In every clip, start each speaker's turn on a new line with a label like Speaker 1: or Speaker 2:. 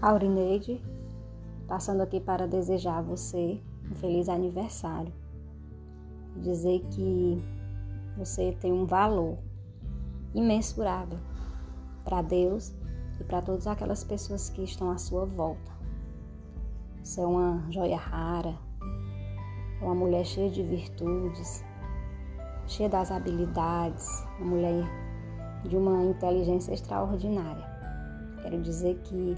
Speaker 1: Aurineide, passando aqui para desejar a você um feliz aniversário. Dizer que você tem um valor imensurável para Deus e para todas aquelas pessoas que estão à sua volta. Você é uma joia rara, uma mulher cheia de virtudes, cheia das habilidades, uma mulher de uma inteligência extraordinária. Quero dizer que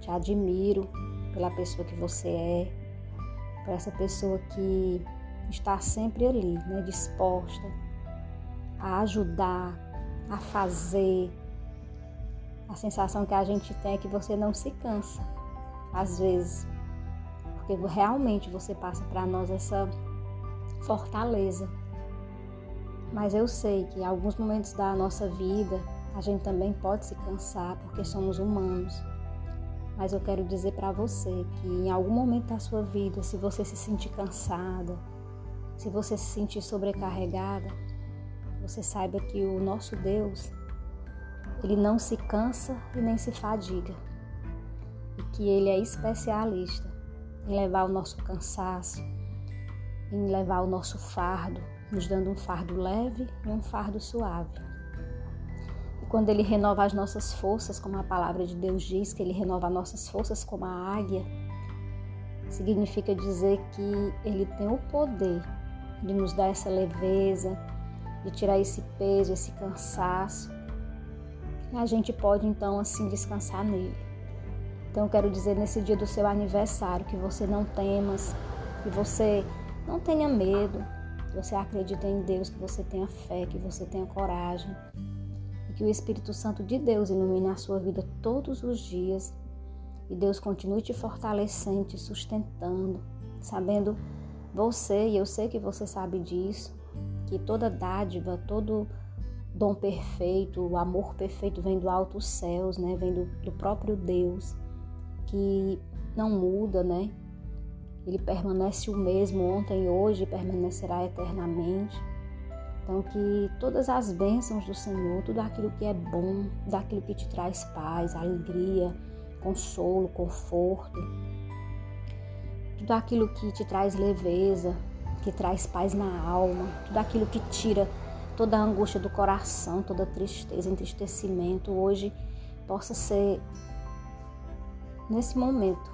Speaker 1: te admiro pela pessoa que você é, por essa pessoa que está sempre ali, né, disposta a ajudar, a fazer. A sensação que a gente tem é que você não se cansa, às vezes, porque realmente você passa para nós essa fortaleza. Mas eu sei que em alguns momentos da nossa vida a gente também pode se cansar porque somos humanos. Mas eu quero dizer para você que em algum momento da sua vida, se você se sentir cansada, se você se sentir sobrecarregada, você saiba que o nosso Deus, ele não se cansa e nem se fadiga. E que ele é especialista em levar o nosso cansaço, em levar o nosso fardo, nos dando um fardo leve e um fardo suave quando Ele renova as nossas forças, como a palavra de Deus diz, que Ele renova nossas forças como a águia, significa dizer que Ele tem o poder de nos dar essa leveza, de tirar esse peso, esse cansaço. E a gente pode então assim descansar nele. Então eu quero dizer nesse dia do seu aniversário que você não temas, que você não tenha medo, que você acredite em Deus, que você tenha fé, que você tenha coragem que o Espírito Santo de Deus ilumine a sua vida todos os dias e Deus continue te fortalecendo, te sustentando, sabendo você, e eu sei que você sabe disso, que toda dádiva, todo dom perfeito, o amor perfeito vem do alto céus, né? Vem do, do próprio Deus, que não muda, né? Ele permanece o mesmo ontem e hoje permanecerá eternamente. Então, que todas as bênçãos do Senhor, tudo aquilo que é bom, daquilo que te traz paz, alegria, consolo, conforto, tudo aquilo que te traz leveza, que traz paz na alma, tudo aquilo que tira toda a angústia do coração, toda tristeza, entristecimento, hoje possa ser nesse momento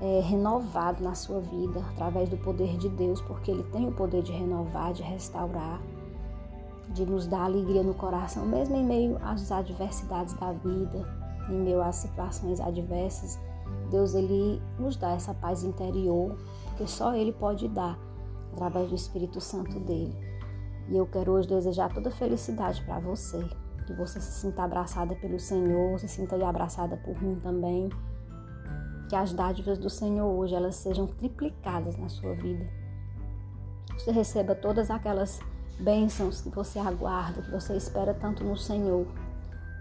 Speaker 1: é, renovado na sua vida através do poder de Deus, porque Ele tem o poder de renovar, de restaurar, de nos dar alegria no coração, mesmo em meio às adversidades da vida, em meio às situações adversas. Deus ele nos dá essa paz interior, que só Ele pode dar através do Espírito Santo dele. E eu quero hoje desejar toda felicidade para você, que você se sinta abraçada pelo Senhor, se sinta abraçada por mim também que as dádivas do Senhor hoje elas sejam triplicadas na sua vida. Você receba todas aquelas bênçãos que você aguarda, que você espera tanto no Senhor.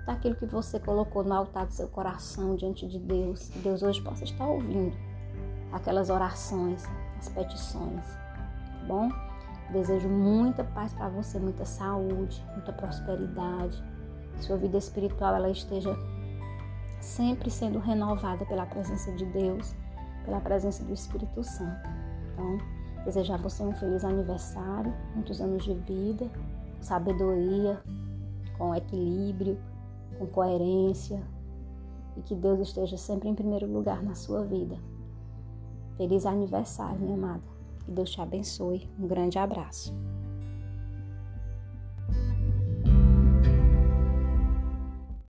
Speaker 1: Daquilo que você colocou no altar do seu coração diante de Deus. Que Deus hoje possa estar ouvindo aquelas orações, as petições. Tá bom? Desejo muita paz para você, muita saúde, muita prosperidade. Que sua vida espiritual ela esteja sempre sendo renovada pela presença de Deus, pela presença do Espírito Santo. Então, desejar você um feliz aniversário, muitos anos de vida, sabedoria, com equilíbrio, com coerência e que Deus esteja sempre em primeiro lugar na sua vida. Feliz aniversário, minha amada. Que Deus te abençoe. Um grande abraço.